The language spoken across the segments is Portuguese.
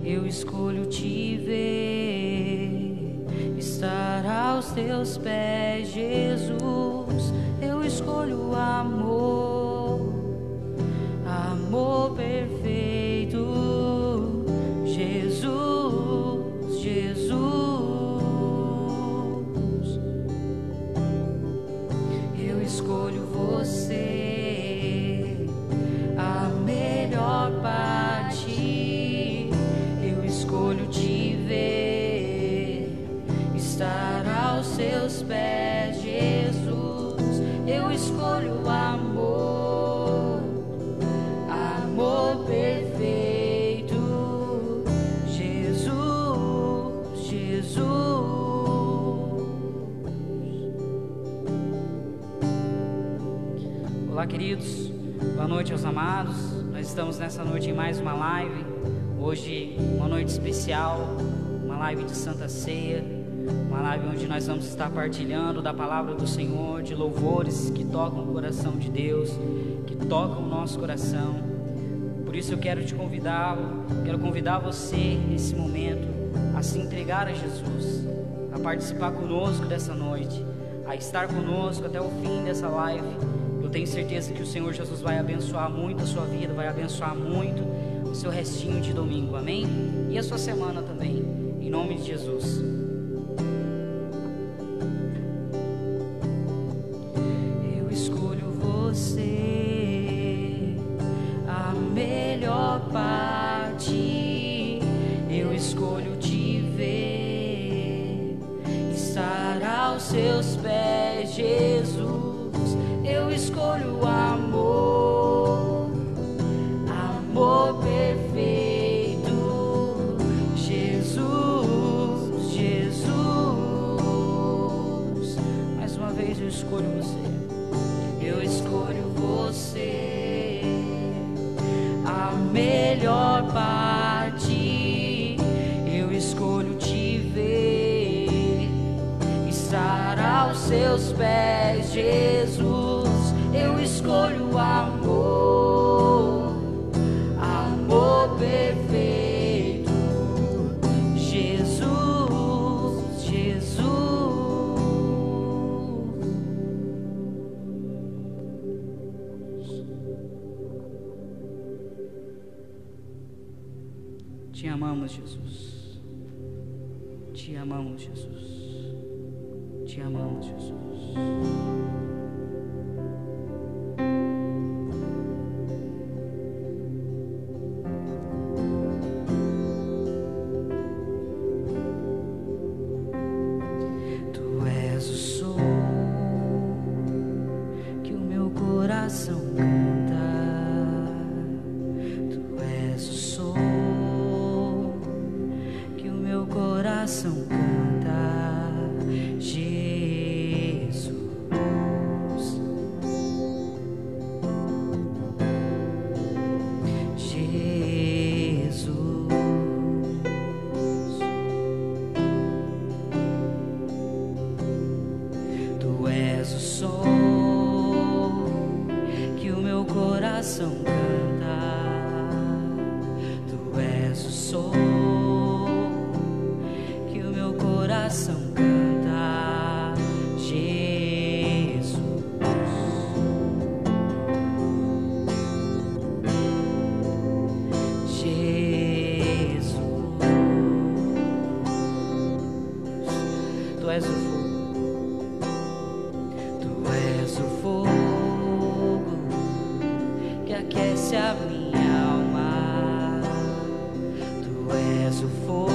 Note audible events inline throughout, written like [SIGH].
Eu escolho te ver, estar aos teus pés, Jesus. Eu escolho amor, amor perfeito, noite aos amados. Nós estamos nessa noite em mais uma live. Hoje, uma noite especial, uma live de Santa Ceia, uma live onde nós vamos estar partilhando da palavra do Senhor, de louvores que tocam o coração de Deus, que tocam o nosso coração. Por isso eu quero te convidar, quero convidar você nesse momento a se entregar a Jesus, a participar conosco dessa noite, a estar conosco até o fim dessa live. Tenho certeza que o Senhor Jesus vai abençoar muito a sua vida, vai abençoar muito o seu restinho de domingo, amém? E a sua semana também, em nome de Jesus. Escolho você. Eu escolho você, a minha alma. Tu és o fogo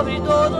sobre todo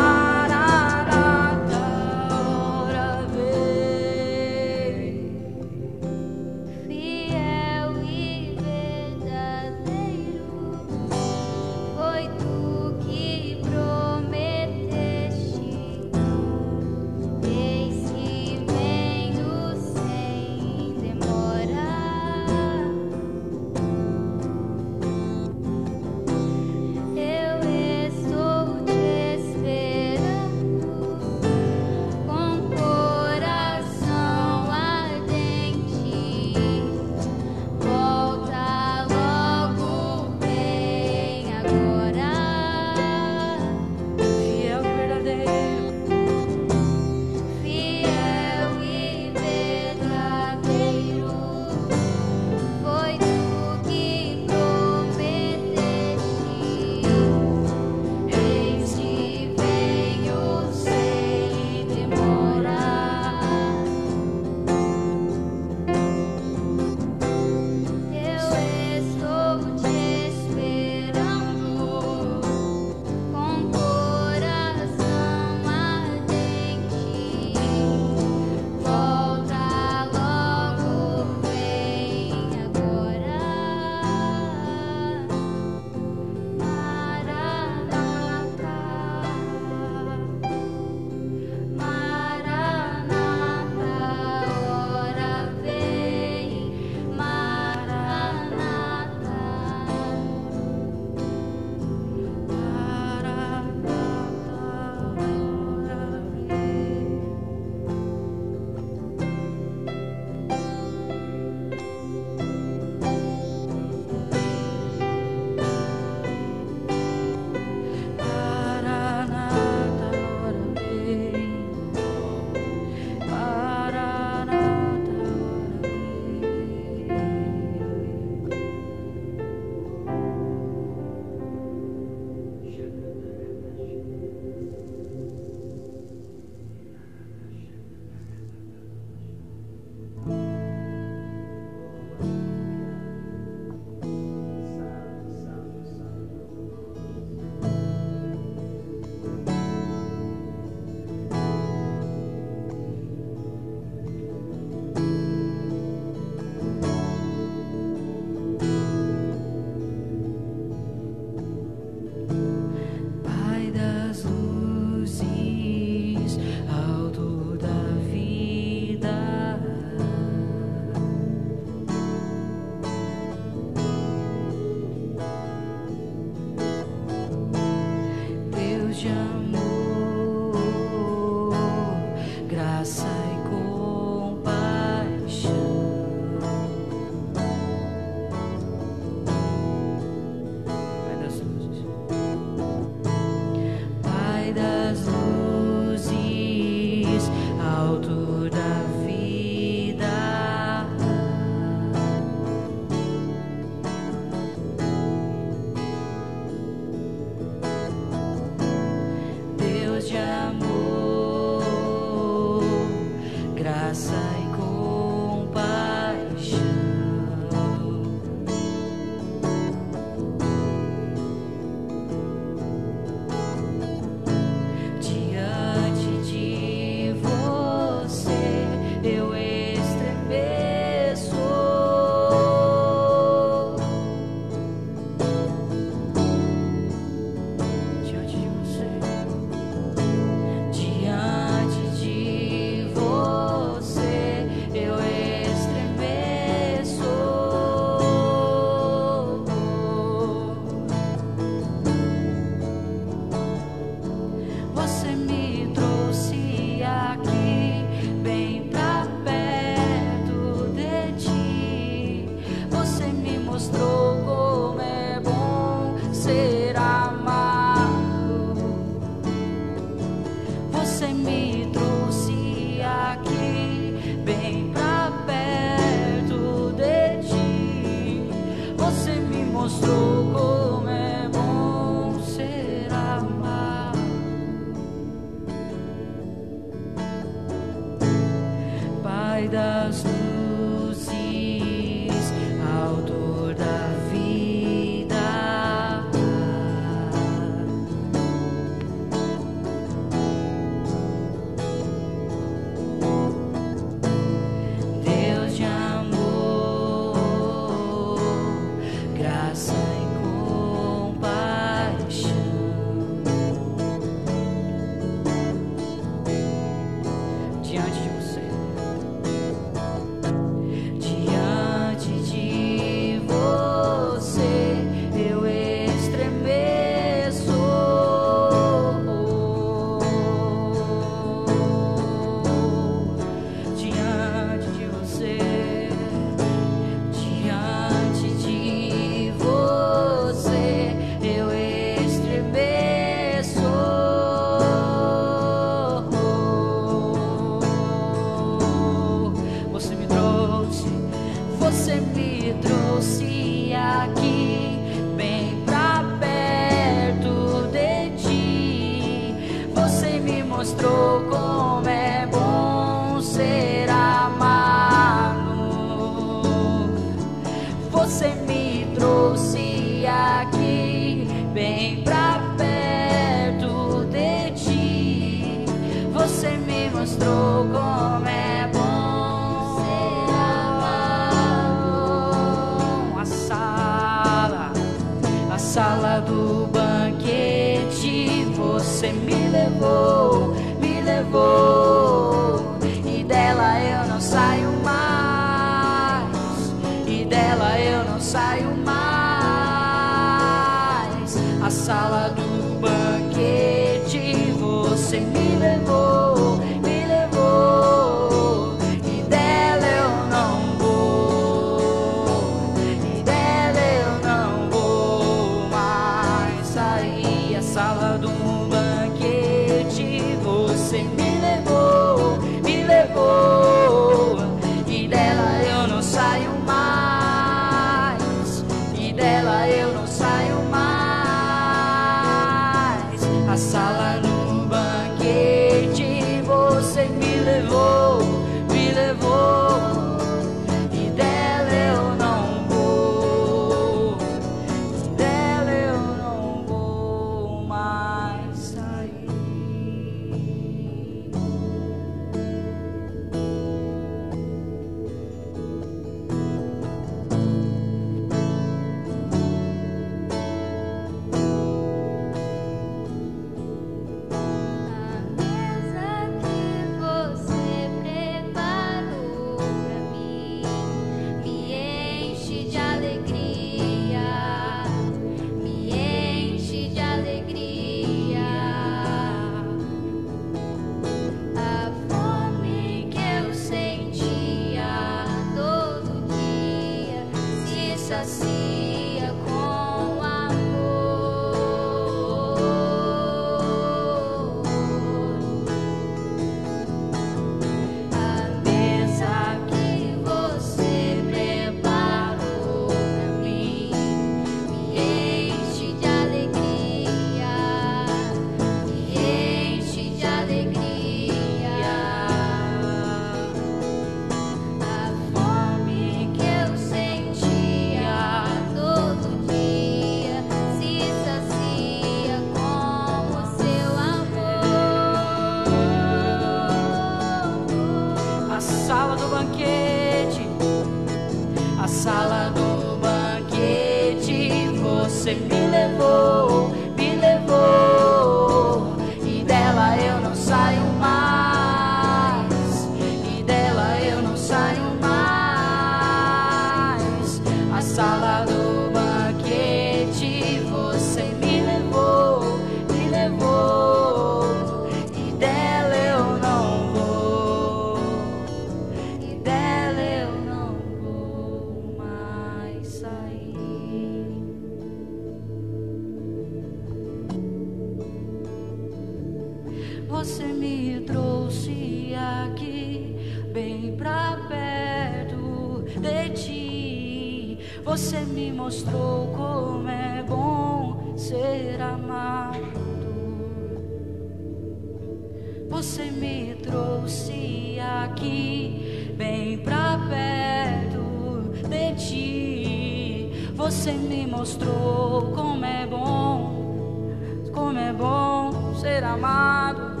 ti. Você me mostrou como é bom, como é bom ser amado.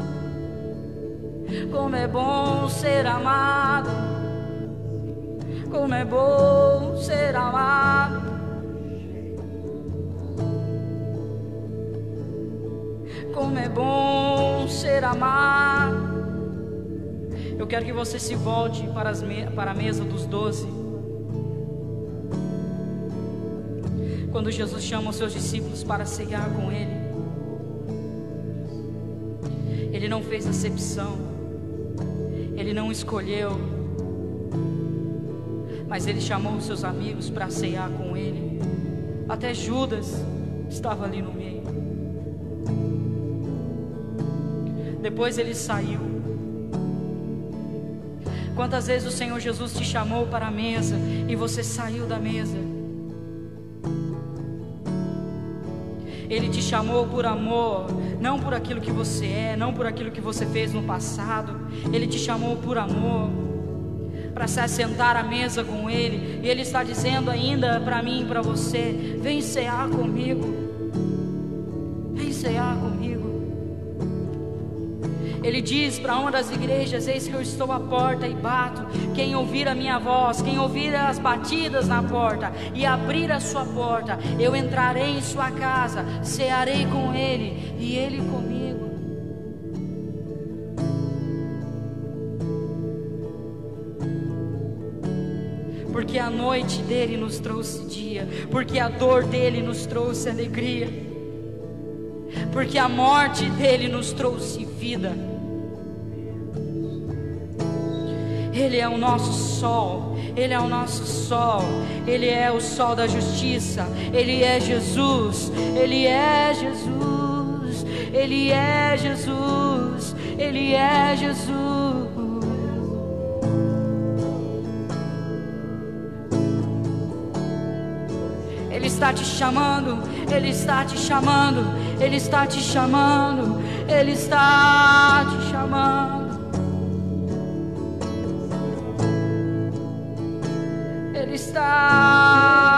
Como é bom ser amado. Como é bom ser amado. Como é bom ser amado. Eu quero que você se volte para, as me para a mesa dos doze. quando Jesus chama os seus discípulos para cear com Ele. Ele não fez acepção, Ele não escolheu, mas Ele chamou os seus amigos para cear com Ele. Até Judas estava ali no meio. Depois ele saiu. Quantas vezes o Senhor Jesus te chamou para a mesa e você saiu da mesa? Ele te chamou por amor, não por aquilo que você é, não por aquilo que você fez no passado. Ele te chamou por amor, para se assentar à mesa com Ele. E Ele está dizendo ainda para mim para você: vem cear comigo, vem cear comigo. Ele diz para uma das igrejas: Eis que eu estou à porta e bato. Quem ouvir a minha voz, quem ouvir as batidas na porta e abrir a sua porta, eu entrarei em sua casa, cearei com ele e ele comigo. Porque a noite dele nos trouxe dia, porque a dor dele nos trouxe alegria porque a morte dele nos trouxe vida. Ele é o nosso sol, Ele é o nosso sol, Ele é o sol da justiça, Ele é Jesus, Ele é Jesus, Ele é Jesus, Ele é Jesus. Ele está te chamando, Ele está te chamando, Ele está te chamando, Ele está te chamando. Está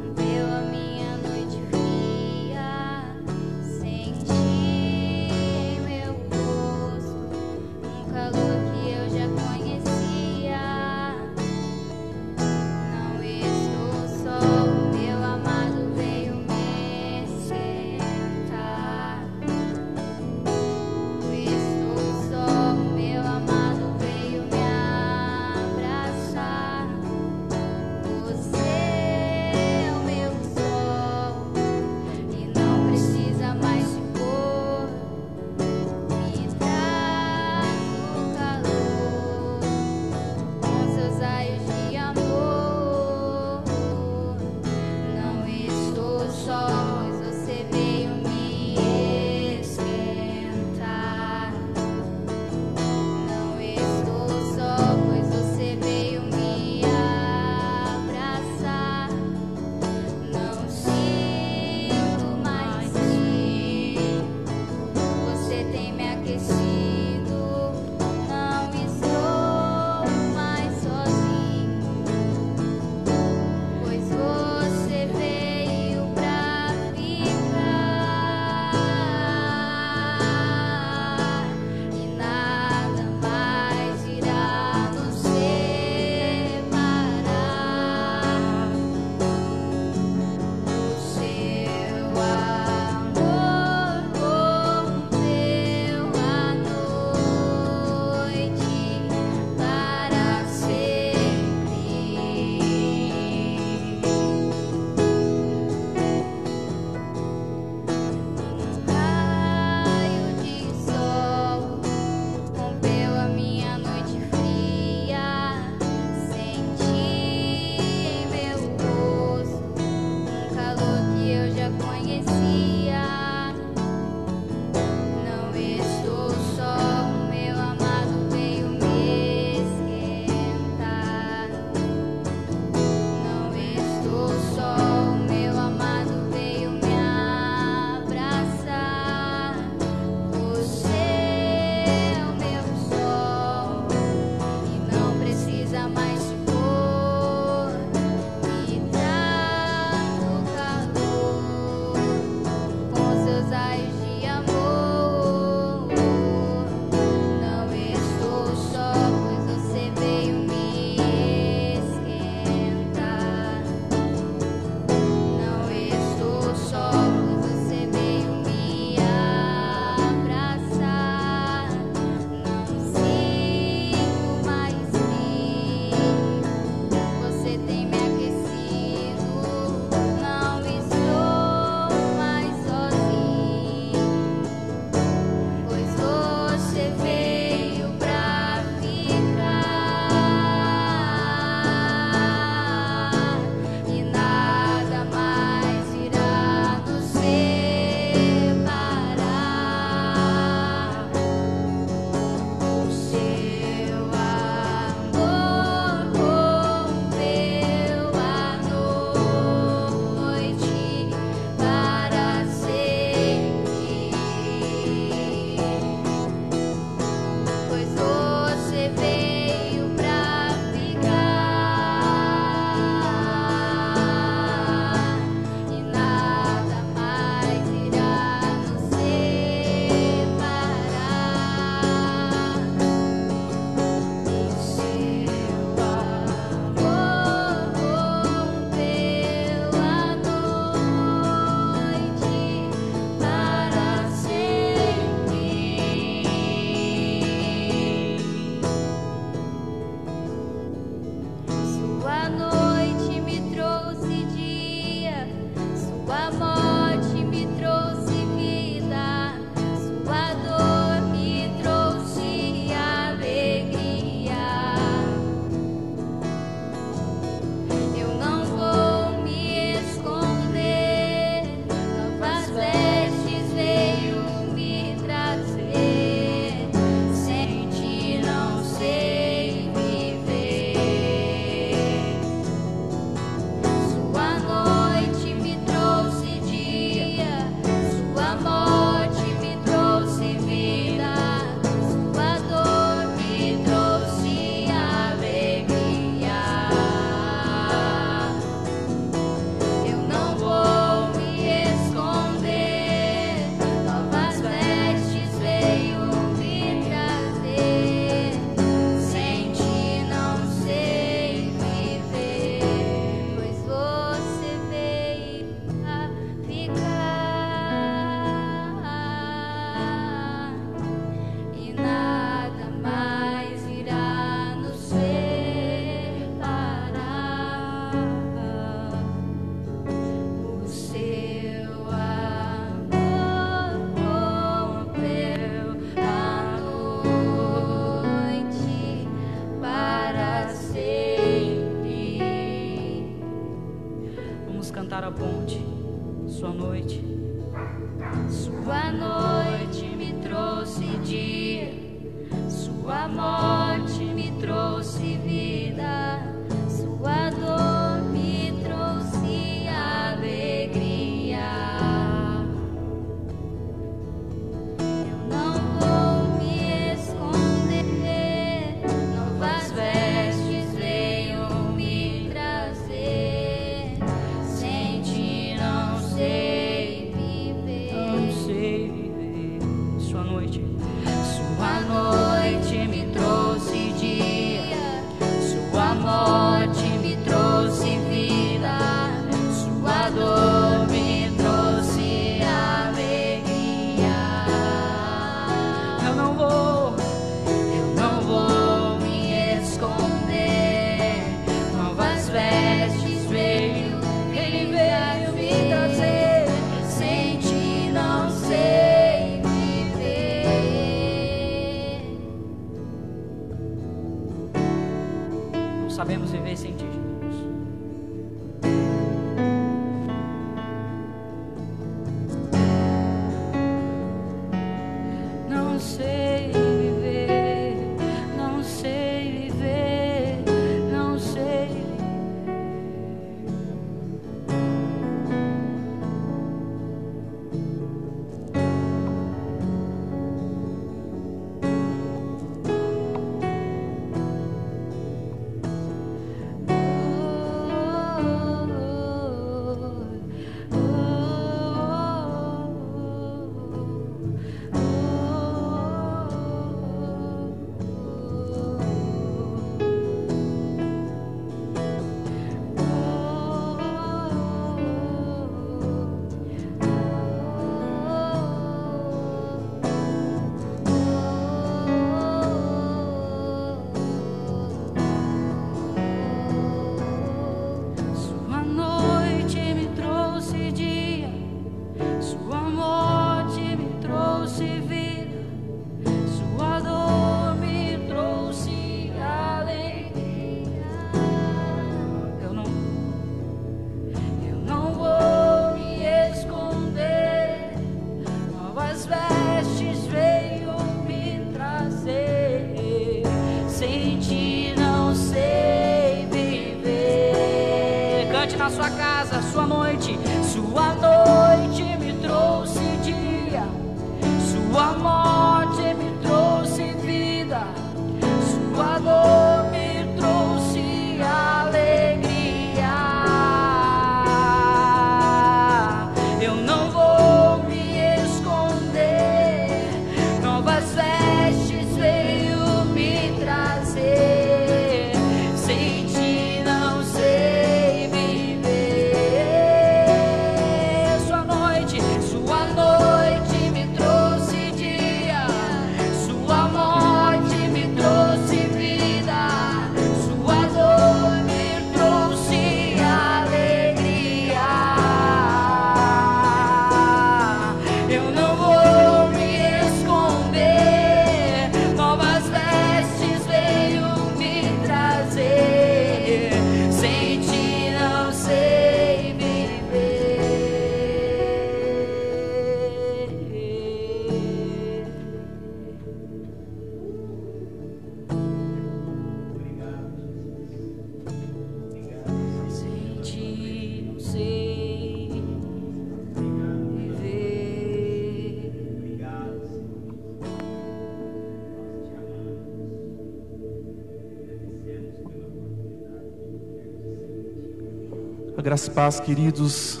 Graças e paz, queridos.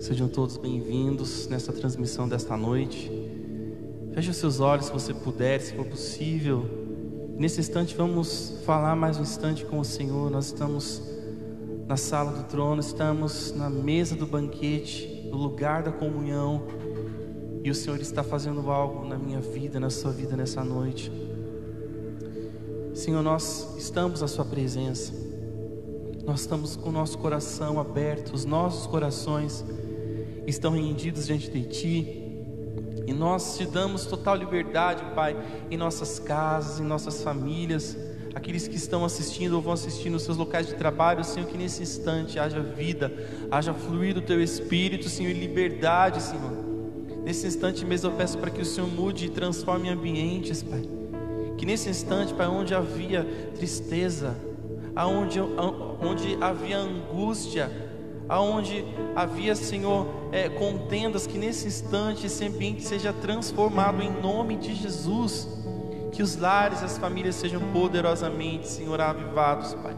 Sejam todos bem-vindos nessa transmissão desta noite. Feche os seus olhos se você puder, se for possível. Nesse instante vamos falar mais um instante com o Senhor. Nós estamos na sala do trono, estamos na mesa do banquete, no lugar da comunhão. E o Senhor está fazendo algo na minha vida, na sua vida nessa noite. Senhor, nós estamos à sua presença. Nós estamos com o nosso coração aberto, os nossos corações estão rendidos diante de Ti. E nós te damos total liberdade, Pai, em nossas casas, em nossas famílias, aqueles que estão assistindo ou vão assistir nos seus locais de trabalho, Senhor, que nesse instante haja vida, haja fluir do Teu Espírito, Senhor, e liberdade, Senhor. Nesse instante mesmo eu peço para que o Senhor mude e transforme ambientes, Pai. Que nesse instante, Pai, onde havia tristeza, aonde, onde havia angústia, aonde havia, Senhor, é, contendas, que nesse instante esse ambiente seja transformado em nome de Jesus. Que os lares, as famílias sejam poderosamente, Senhor, avivados, Pai.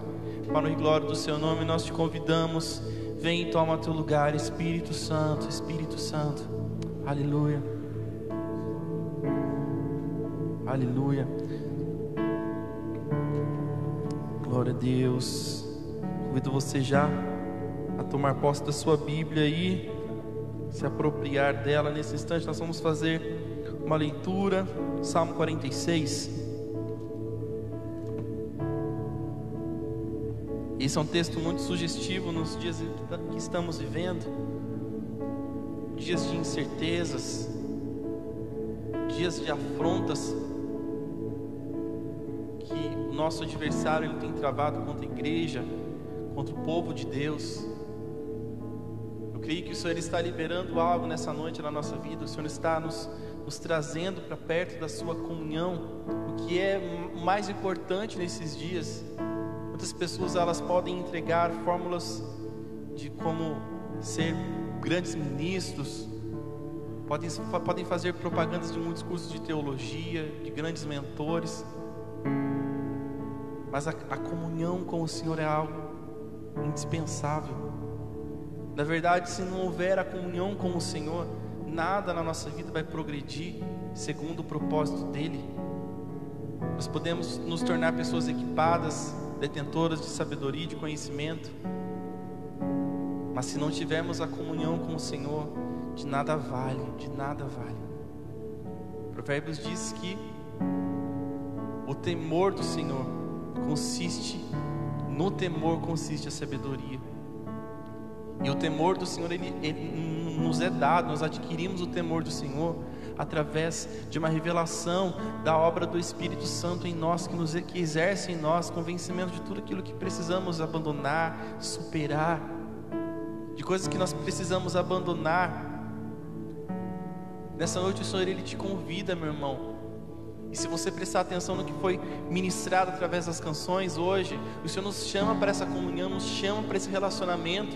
Para o glória do Seu nome, nós te convidamos. Vem e toma teu lugar, Espírito Santo, Espírito Santo. Aleluia. Aleluia. Glória a Deus. Convido você já a tomar posse da sua Bíblia e se apropriar dela nesse instante. Nós vamos fazer uma leitura, Salmo 46. Esse é um texto muito sugestivo nos dias que estamos vivendo dias de incertezas, dias de afrontas que o nosso adversário ele tem travado contra a igreja, contra o povo de Deus. Creio que o Senhor está liberando algo nessa noite na nossa vida, o Senhor está nos, nos trazendo para perto da Sua comunhão, o que é mais importante nesses dias. Muitas pessoas elas podem entregar fórmulas de como ser grandes ministros, podem, podem fazer propagandas de muitos cursos de teologia, de grandes mentores, mas a, a comunhão com o Senhor é algo indispensável. Na verdade, se não houver a comunhão com o Senhor, nada na nossa vida vai progredir segundo o propósito dEle. Nós podemos nos tornar pessoas equipadas, detentoras de sabedoria e de conhecimento, mas se não tivermos a comunhão com o Senhor, de nada vale, de nada vale. Provérbios diz que o temor do Senhor consiste, no temor consiste a sabedoria. E o temor do Senhor, ele, ele, nos é dado, nós adquirimos o temor do Senhor através de uma revelação da obra do Espírito Santo em nós, que, nos, que exerce em nós convencimento de tudo aquilo que precisamos abandonar, superar, de coisas que nós precisamos abandonar. Nessa noite o Senhor ele te convida, meu irmão. E se você prestar atenção no que foi ministrado através das canções hoje, o Senhor nos chama para essa comunhão, nos chama para esse relacionamento.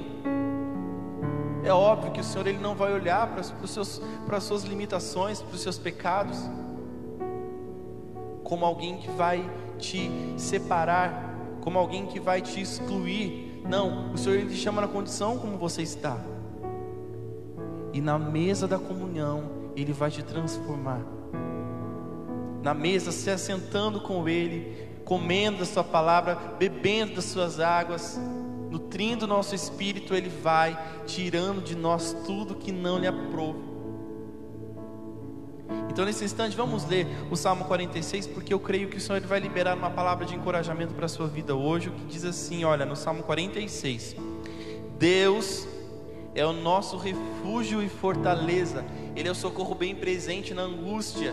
É óbvio que o Senhor ele não vai olhar para, os seus, para as suas limitações, para os seus pecados, como alguém que vai te separar, como alguém que vai te excluir. Não, o Senhor ele te chama na condição como você está. E na mesa da comunhão, ele vai te transformar. Na mesa, se assentando com ele, comendo a sua palavra, bebendo das suas águas, nutrindo o nosso espírito, Ele vai tirando de nós tudo que não lhe aprova. Então, nesse instante, vamos ler o Salmo 46, porque eu creio que o Senhor vai liberar uma palavra de encorajamento para a sua vida hoje, que diz assim: olha, no Salmo 46, Deus é o nosso refúgio e fortaleza, Ele é o socorro bem presente na angústia,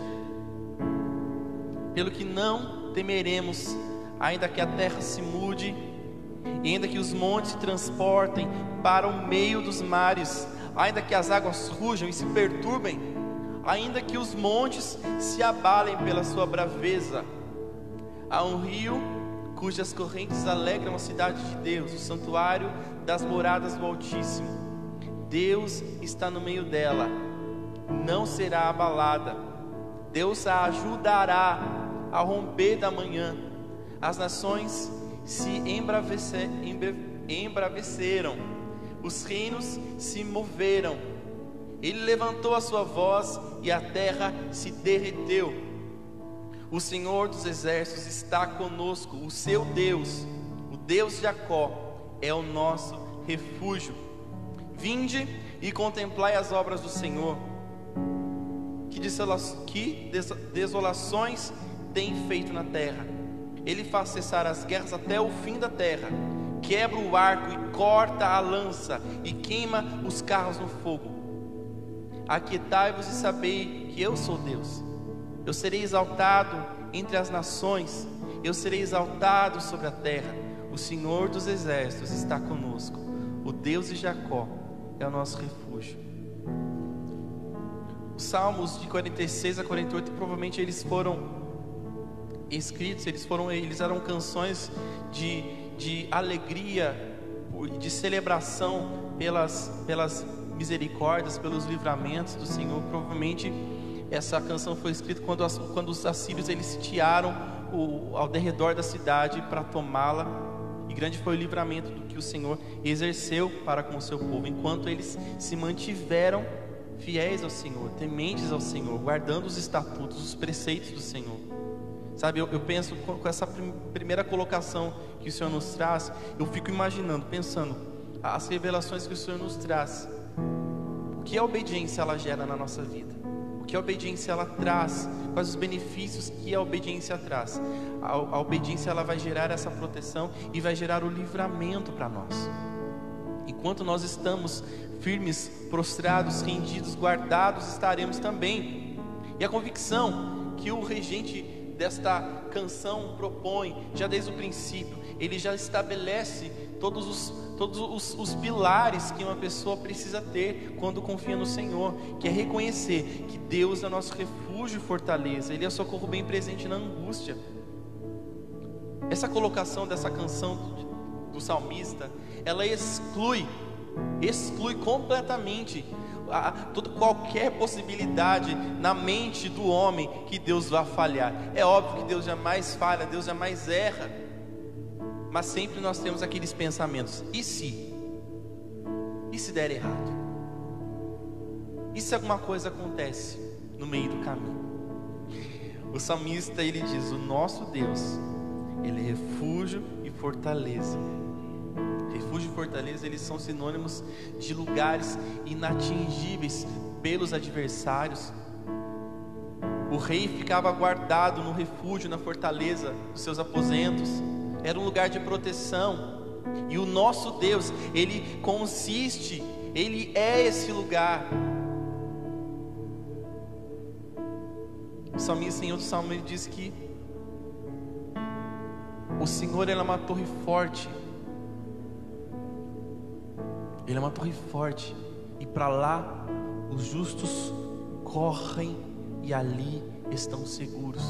pelo que não temeremos, ainda que a terra se mude ainda que os montes se transportem para o meio dos mares, ainda que as águas rujam e se perturbem, ainda que os montes se abalem pela sua braveza, há um rio cujas correntes alegram a cidade de Deus, o santuário das moradas do Altíssimo. Deus está no meio dela, não será abalada. Deus a ajudará a romper da manhã. As nações se embravece, embraveceram, os reinos se moveram. Ele levantou a sua voz e a terra se derreteu. O Senhor dos exércitos está conosco, o seu Deus, o Deus de Jacó, é o nosso refúgio. Vinde e contemplai as obras do Senhor, que desolações tem feito na terra ele faz cessar as guerras até o fim da terra, quebra o arco e corta a lança, e queima os carros no fogo. Aquietai-vos e sabei que eu sou Deus. Eu serei exaltado entre as nações, Eu serei exaltado sobre a terra. O Senhor dos exércitos está conosco. O Deus de Jacó é o nosso refúgio. Os Salmos de 46 a 48 provavelmente eles foram escritos, eles foram eles eram canções de, de alegria, de celebração pelas pelas misericórdias, pelos livramentos do Senhor. Provavelmente essa canção foi escrita quando, as, quando os assírios eles sitiaram o, ao derredor da cidade para tomá-la. E grande foi o livramento do que o Senhor exerceu para com o seu povo, enquanto eles se mantiveram fiéis ao Senhor, tementes ao Senhor, guardando os estatutos, os preceitos do Senhor. Sabe, eu, eu penso com, com essa prim, primeira colocação que o Senhor nos traz, eu fico imaginando, pensando, as revelações que o Senhor nos traz, o que a obediência ela gera na nossa vida? O que a obediência ela traz? Quais os benefícios que a obediência traz? A, a obediência ela vai gerar essa proteção e vai gerar o livramento para nós. Enquanto nós estamos firmes, prostrados, rendidos, guardados, estaremos também. E a convicção que o regente desta canção propõe, já desde o princípio, ele já estabelece todos os, todos os, os pilares que uma pessoa precisa ter quando confia no Senhor, que é reconhecer que Deus é nosso refúgio e fortaleza, Ele é socorro bem presente na angústia. Essa colocação dessa canção do, do salmista, ela exclui, exclui completamente a, toda, qualquer possibilidade na mente do homem que Deus vá falhar. É óbvio que Deus jamais falha, Deus jamais erra. Mas sempre nós temos aqueles pensamentos: e se? E se der errado? E se alguma coisa acontece no meio do caminho? O salmista ele diz: O nosso Deus, ele é refúgio e fortaleza. Refúgio e fortaleza, eles são sinônimos de lugares inatingíveis pelos adversários. O rei ficava guardado no refúgio, na fortaleza dos seus aposentos era um lugar de proteção. E o nosso Deus, ele consiste, ele é esse lugar. O salmista em outro salmo ele diz que o Senhor é uma torre forte. Ele é uma torre forte e para lá os justos correm e ali estão seguros.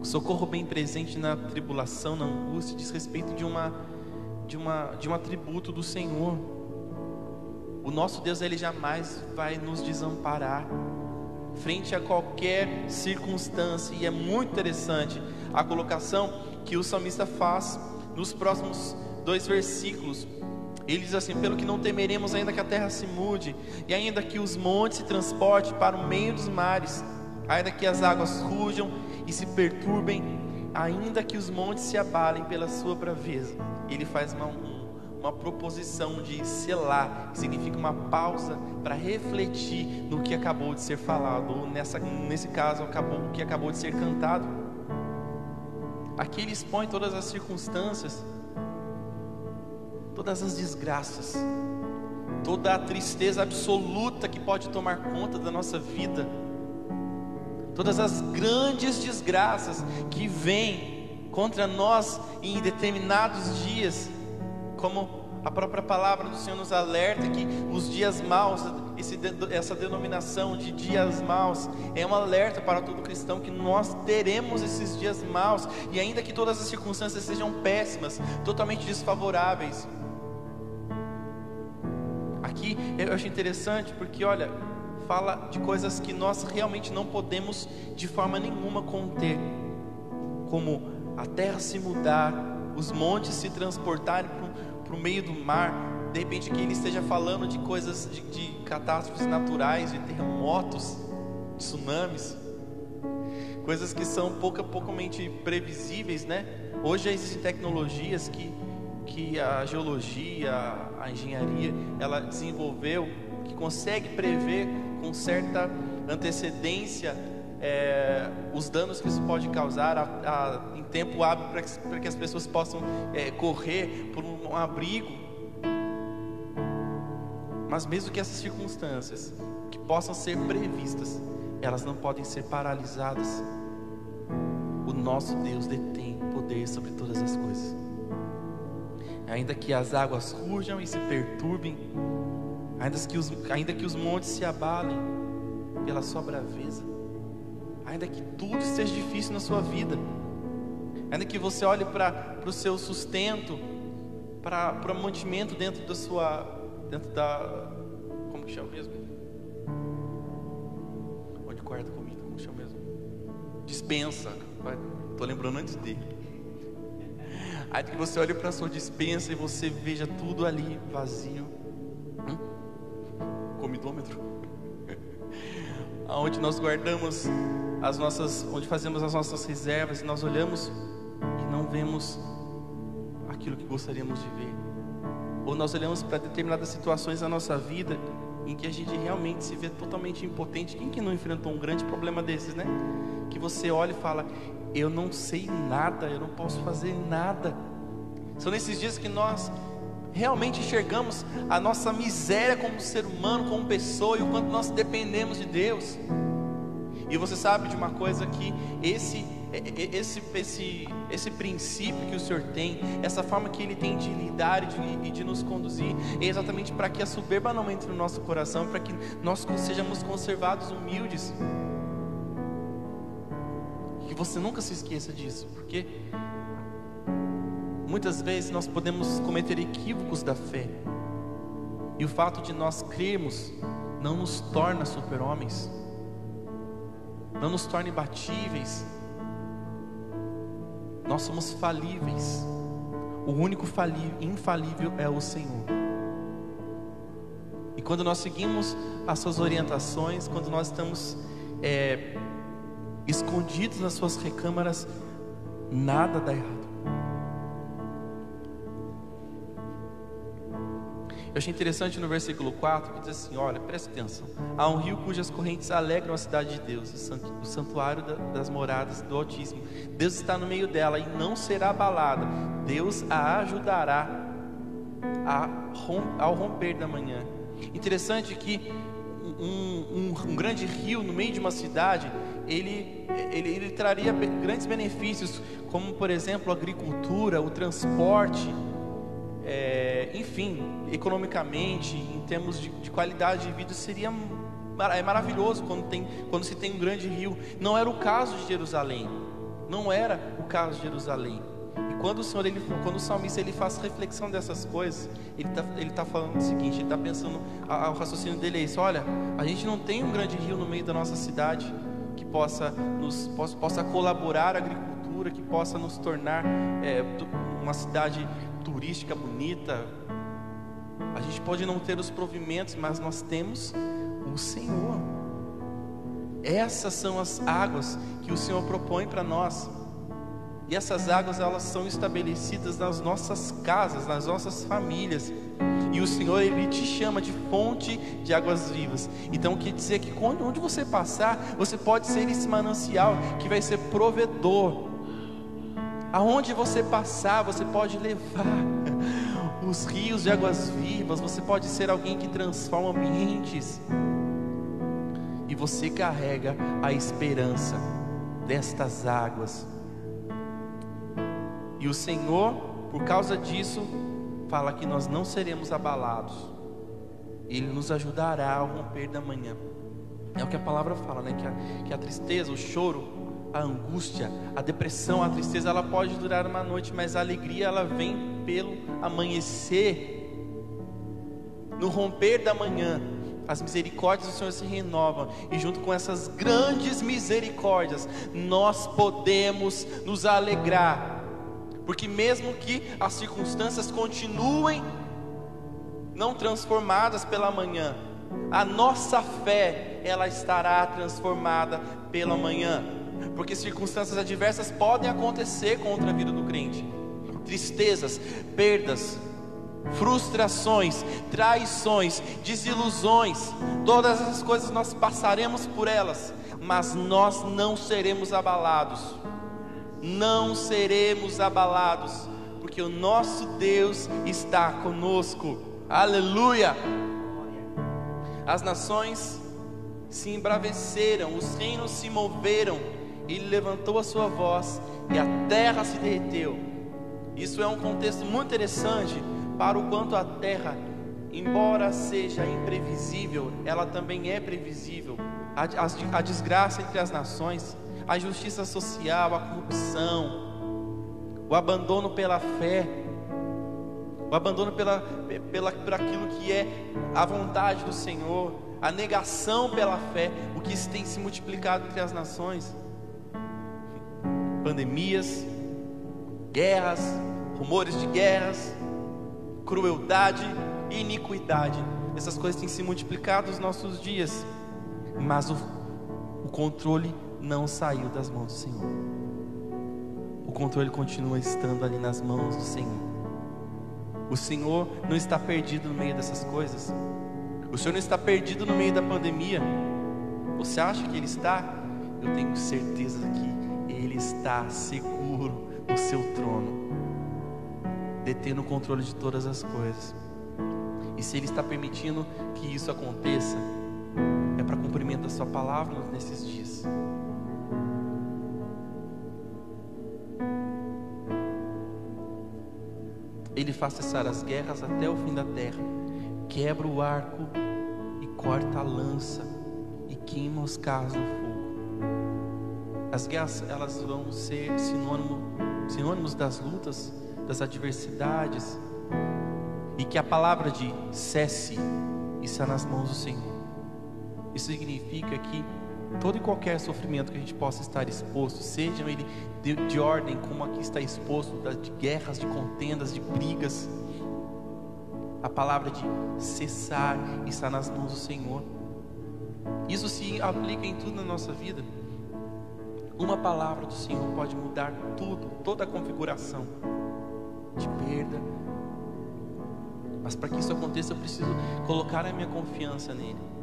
O socorro bem presente na tribulação, na angústia, diz respeito de uma de uma de um atributo do Senhor. O nosso Deus ele jamais vai nos desamparar frente a qualquer circunstância, e é muito interessante a colocação que o salmista faz nos próximos dois versículos. Ele diz assim: Pelo que não temeremos, ainda que a terra se mude, e ainda que os montes se transportem para o meio dos mares, ainda que as águas rujam e se perturbem, ainda que os montes se abalem pela sua braveza. Ele faz uma, uma proposição de selar, que significa uma pausa para refletir no que acabou de ser falado, ou nessa, nesse caso, acabou, o que acabou de ser cantado. Aqui ele expõe todas as circunstâncias, todas as desgraças, toda a tristeza absoluta que pode tomar conta da nossa vida todas as grandes desgraças que vêm contra nós em determinados dias, como a própria palavra do Senhor nos alerta que os dias maus, esse, essa denominação de dias maus, é um alerta para todo cristão que nós teremos esses dias maus, e ainda que todas as circunstâncias sejam péssimas, totalmente desfavoráveis. Aqui eu acho interessante porque, olha, fala de coisas que nós realmente não podemos de forma nenhuma conter, como a terra se mudar, os montes se transportarem para o meio do mar. De repente, que ele esteja falando de coisas, de, de catástrofes naturais, de terremotos, tsunamis, coisas que são pouco a poucamente previsíveis, né? Hoje existem tecnologias que, que a geologia, a engenharia, ela desenvolveu, que consegue prever com certa antecedência é, os danos que isso pode causar a, a, em tempo hábil para que, que, as pessoas possam é, correr por um, um abrigo. Mas mesmo que essas circunstâncias que possam ser previstas, elas não podem ser paralisadas. o nosso Deus detém poder sobre todas as coisas. Ainda que as águas rujam e se perturbem, ainda que os, ainda que os montes se abalem pela sua braveza, ainda que tudo esteja difícil na sua vida, ainda que você olhe para o seu sustento, para o mantimento dentro da sua, dentro da, como que chama mesmo? Onde guarda comida, como chama mesmo? Dispensa, estou lembrando antes dele. Aí que você olhe para a sua dispensa e você veja tudo ali vazio. Hum? Comidômetro. [LAUGHS] Aonde nós guardamos as nossas, onde fazemos as nossas reservas e nós olhamos e não vemos aquilo que gostaríamos de ver. Ou nós olhamos para determinadas situações da nossa vida em que a gente realmente se vê totalmente impotente. Quem que não enfrentou um grande problema desses, né? Que você olha e fala: "Eu não sei nada, eu não posso fazer nada". São nesses dias que nós realmente enxergamos a nossa miséria como ser humano, como pessoa e o quanto nós dependemos de Deus. E você sabe de uma coisa que esse esse, esse, esse princípio que o Senhor tem, essa forma que Ele tem de lidar e de, de nos conduzir, é exatamente para que a soberba não entre no nosso coração, para que nós sejamos conservados humildes. Você nunca se esqueça disso, porque muitas vezes nós podemos cometer equívocos da fé, e o fato de nós crermos não nos torna super-homens, não nos torna imbatíveis, nós somos falíveis. O único falível, infalível é o Senhor. E quando nós seguimos as suas orientações, quando nós estamos é, escondidos nas suas recâmaras, nada dá errado. Eu achei interessante no versículo 4 que diz assim: Olha, presta atenção. Há um rio cujas correntes alegram a cidade de Deus, o santuário das moradas do Altíssimo. Deus está no meio dela e não será abalada. Deus a ajudará ao romper da manhã. Interessante que um, um, um, grande rio no meio de uma cidade, ele, ele, ele traria grandes benefícios, como por exemplo a agricultura, o transporte é, enfim, economicamente, em termos de, de, qualidade de vida, seria é maravilhoso quando, tem, quando se tem um grande rio. Não era o caso de Jerusalém. Não era o caso de Jerusalém. E quando o Senhor, ele, quando o salmista ele faz reflexão dessas coisas, ele está ele tá falando o seguinte: ele está pensando, o raciocínio dele é isso: olha, a gente não tem um grande rio no meio da nossa cidade possa, nos, possa, possa colaborar a agricultura, que possa nos tornar é, uma cidade turística bonita. A gente pode não ter os provimentos, mas nós temos o Senhor. Essas são as águas que o Senhor propõe para nós. E essas águas elas são estabelecidas nas nossas casas, nas nossas famílias. E o Senhor ele te chama de fonte de águas vivas. Então quer dizer que onde você passar, você pode ser esse manancial que vai ser provedor Aonde você passar, você pode levar [LAUGHS] os rios de águas vivas, você pode ser alguém que transforma ambientes. E você carrega a esperança destas águas. E o Senhor, por causa disso, fala que nós não seremos abalados. Ele nos ajudará ao romper da manhã. É o que a palavra fala, né? Que a, que a tristeza, o choro, a angústia, a depressão, a tristeza, ela pode durar uma noite, mas a alegria ela vem pelo amanhecer. No romper da manhã, as misericórdias do Senhor se renovam, e junto com essas grandes misericórdias, nós podemos nos alegrar, porque mesmo que as circunstâncias continuem não transformadas pela manhã, a nossa fé ela estará transformada pela manhã porque circunstâncias adversas podem acontecer contra a vida do crente. Tristezas, perdas, frustrações, traições, desilusões, todas essas coisas nós passaremos por elas, mas nós não seremos abalados. Não seremos abalados, porque o nosso Deus está conosco. Aleluia! As nações se embraveceram, os reinos se moveram ele levantou a sua voz e a terra se derreteu. Isso é um contexto muito interessante para o quanto a terra, embora seja imprevisível, ela também é previsível. A, a, a desgraça entre as nações, a injustiça social, a corrupção, o abandono pela fé, o abandono pela, pela, por aquilo que é a vontade do Senhor, a negação pela fé, o que tem se multiplicado entre as nações pandemias, guerras, rumores de guerras, crueldade e iniquidade. Essas coisas têm se multiplicado nos nossos dias, mas o, o controle não saiu das mãos do Senhor. O controle continua estando ali nas mãos do Senhor. O Senhor não está perdido no meio dessas coisas. O Senhor não está perdido no meio da pandemia. Você acha que Ele está? Eu tenho certeza que Ele está seguro no seu trono, detendo o controle de todas as coisas. E se Ele está permitindo que isso aconteça, é para cumprimento da Sua palavra nesses dias. Ele faz cessar as guerras até o fim da terra, quebra o arco e corta a lança e queima os carros no fogo. As guerras elas vão ser sinônimo, sinônimos das lutas, das adversidades, e que a palavra de cesse está nas mãos do Senhor. Isso significa que todo e qualquer sofrimento que a gente possa estar exposto, sejam ele de, de ordem, como aqui está exposto, de guerras, de contendas, de brigas, a palavra de cessar está nas mãos do Senhor. Isso se aplica em tudo na nossa vida. Uma palavra do Senhor pode mudar tudo, toda a configuração de perda. Mas para que isso aconteça, eu preciso colocar a minha confiança nele.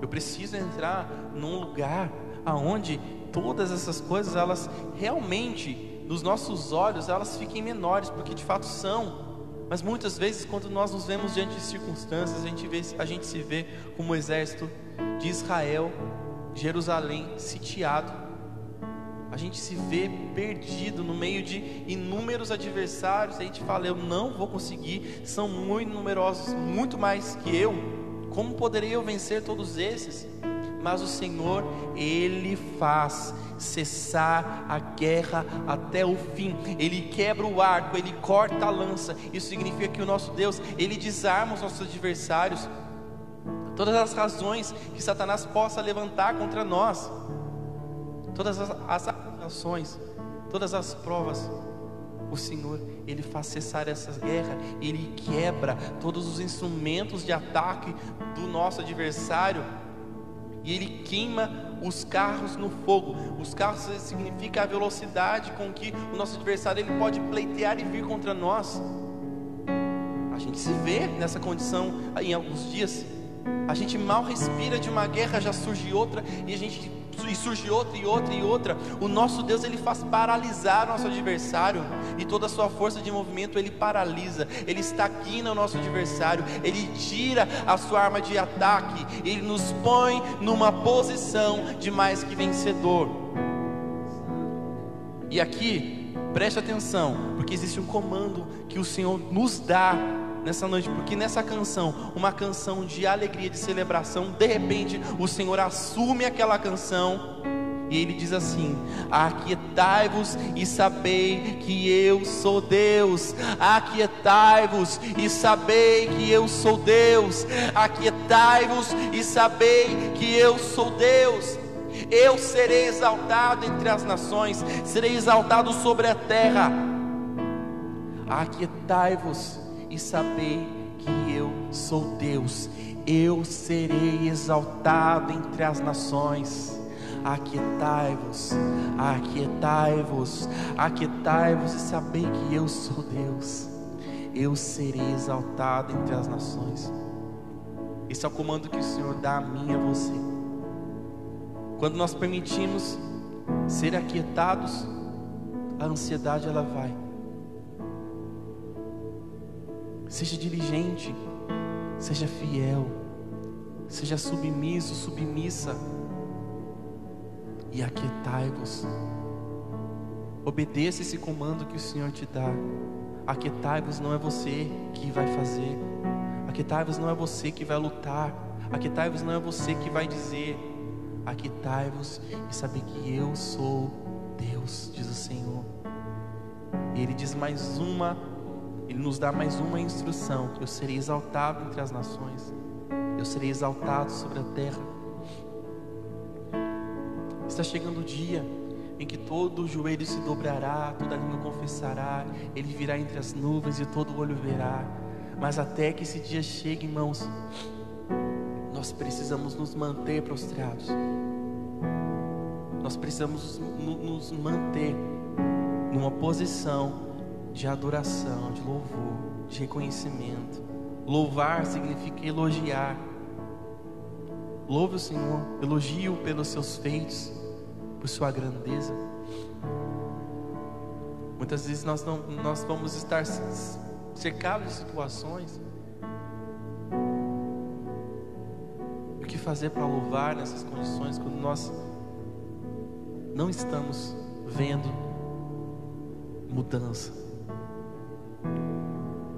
Eu preciso entrar num lugar aonde todas essas coisas elas realmente nos nossos olhos elas fiquem menores, porque de fato são. Mas muitas vezes quando nós nos vemos diante de circunstâncias, a gente vê, a gente se vê como o exército de Israel, Jerusalém sitiado. A gente se vê perdido no meio de inúmeros adversários, a gente fala, eu não vou conseguir, são muito numerosos, muito mais que eu. Como poderia eu vencer todos esses? Mas o Senhor, Ele faz cessar a guerra até o fim. Ele quebra o arco, Ele corta a lança. Isso significa que o nosso Deus, Ele desarma os nossos adversários. Todas as razões que Satanás possa levantar contra nós, todas as, as acusações, todas as provas, o Senhor, Ele faz cessar essas guerras, Ele quebra todos os instrumentos de ataque do nosso adversário, e Ele queima os carros no fogo. Os carros significa a velocidade com que o nosso adversário ele pode pleitear e vir contra nós. A gente se vê nessa condição em alguns dias. A gente mal respira de uma guerra, já surge outra, e a gente e surge outra e outra e outra. O nosso Deus ele faz paralisar nosso adversário e toda a sua força de movimento ele paralisa. Ele está aqui no nosso adversário, ele tira a sua arma de ataque, ele nos põe numa posição de mais que vencedor. E aqui, preste atenção, porque existe um comando que o Senhor nos dá nessa noite, porque nessa canção, uma canção de alegria, de celebração, de repente o Senhor assume aquela canção e ele diz assim: Aquietai-vos e sabei que eu sou Deus. Aquietai-vos e sabei que eu sou Deus. Aquietai-vos e sabei que eu sou Deus. Eu serei exaltado entre as nações, serei exaltado sobre a terra. Aquietai-vos e sabei que eu sou Deus. Eu serei exaltado entre as nações. Aquietai-vos, aquietai-vos, aquietai-vos e sabei que eu sou Deus. Eu serei exaltado entre as nações. Esse é o comando que o Senhor dá a mim e a você. Quando nós permitimos ser aquietados, a ansiedade ela vai Seja diligente, seja fiel, seja submisso, submissa. e aquietai-vos. Obedeça esse comando que o Senhor te dá. Aquietai-vos não é você que vai fazer. Aquietai-vos não é você que vai lutar. Aquietai-vos não é você que vai dizer. Aquietai-vos e saber que eu sou Deus, diz o Senhor. E Ele diz mais uma, Ele nos dá mais uma instrução: eu serei exaltado entre as nações, eu serei exaltado sobre a terra. Está chegando o dia em que todo joelho se dobrará, toda língua confessará, Ele virá entre as nuvens e todo olho verá. Mas até que esse dia chegue, irmãos, nós precisamos nos manter prostrados. Nós precisamos nos manter numa posição de adoração, de louvor, de reconhecimento. Louvar significa elogiar. Louve o Senhor, elogie-o pelos seus feitos, por sua grandeza. Muitas vezes nós, não, nós vamos estar cercados de situações. O que fazer para louvar nessas condições quando nós não estamos vendo mudança?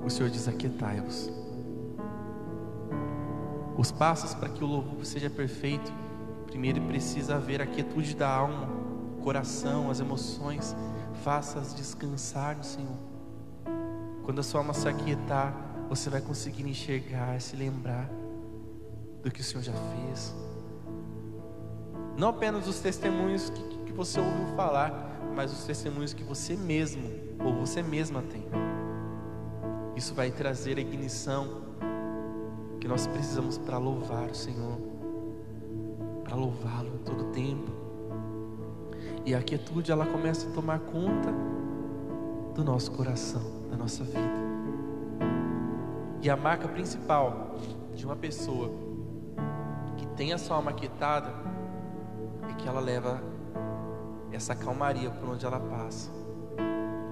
O Senhor diz: Aquietai-vos. Os passos para que o louvor seja perfeito Primeiro precisa haver a quietude da alma, coração, as emoções, faça-as descansar no Senhor. Quando a sua alma se aquietar, você vai conseguir enxergar, se lembrar do que o Senhor já fez. Não apenas os testemunhos que, que você ouviu falar, mas os testemunhos que você mesmo ou você mesma tem. Isso vai trazer a ignição que nós precisamos para louvar o Senhor para louvá-lo todo o tempo. E a quietude ela começa a tomar conta do nosso coração, da nossa vida. E a marca principal de uma pessoa que tem a sua alma quietada é que ela leva essa calmaria por onde ela passa.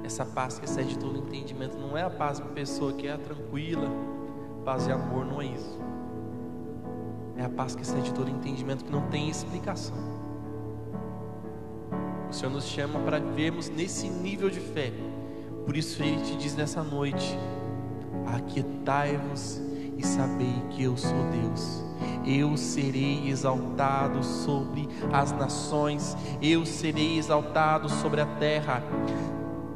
Essa paz que excede todo entendimento não é a paz de uma pessoa que é tranquila, paz e amor, não é isso. É a paz que excede todo entendimento, que não tem explicação. O Senhor nos chama para vermos nesse nível de fé. Por isso Ele te diz nessa noite: Aquietai-vos e sabei que eu sou Deus. Eu serei exaltado sobre as nações, eu serei exaltado sobre a terra.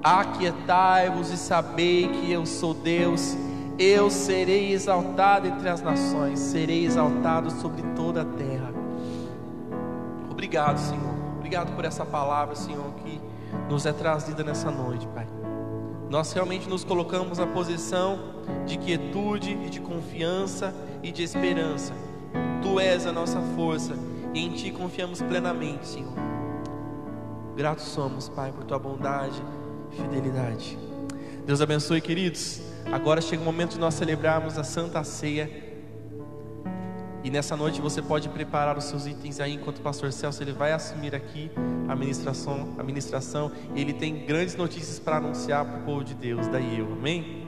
Aquietai-vos e sabei que eu sou Deus eu serei exaltado entre as nações, serei exaltado sobre toda a terra. Obrigado, Senhor. Obrigado por essa palavra, Senhor, que nos é trazida nessa noite, Pai. Nós realmente nos colocamos na posição de quietude e de confiança e de esperança. Tu és a nossa força e em Ti confiamos plenamente, Senhor. Gratos somos, Pai, por Tua bondade fidelidade. Deus abençoe, queridos. Agora chega o momento de nós celebrarmos a Santa Ceia. E nessa noite você pode preparar os seus itens aí, enquanto o pastor Celso ele vai assumir aqui a administração, a administração. Ele tem grandes notícias para anunciar para o povo de Deus. Daí eu, amém?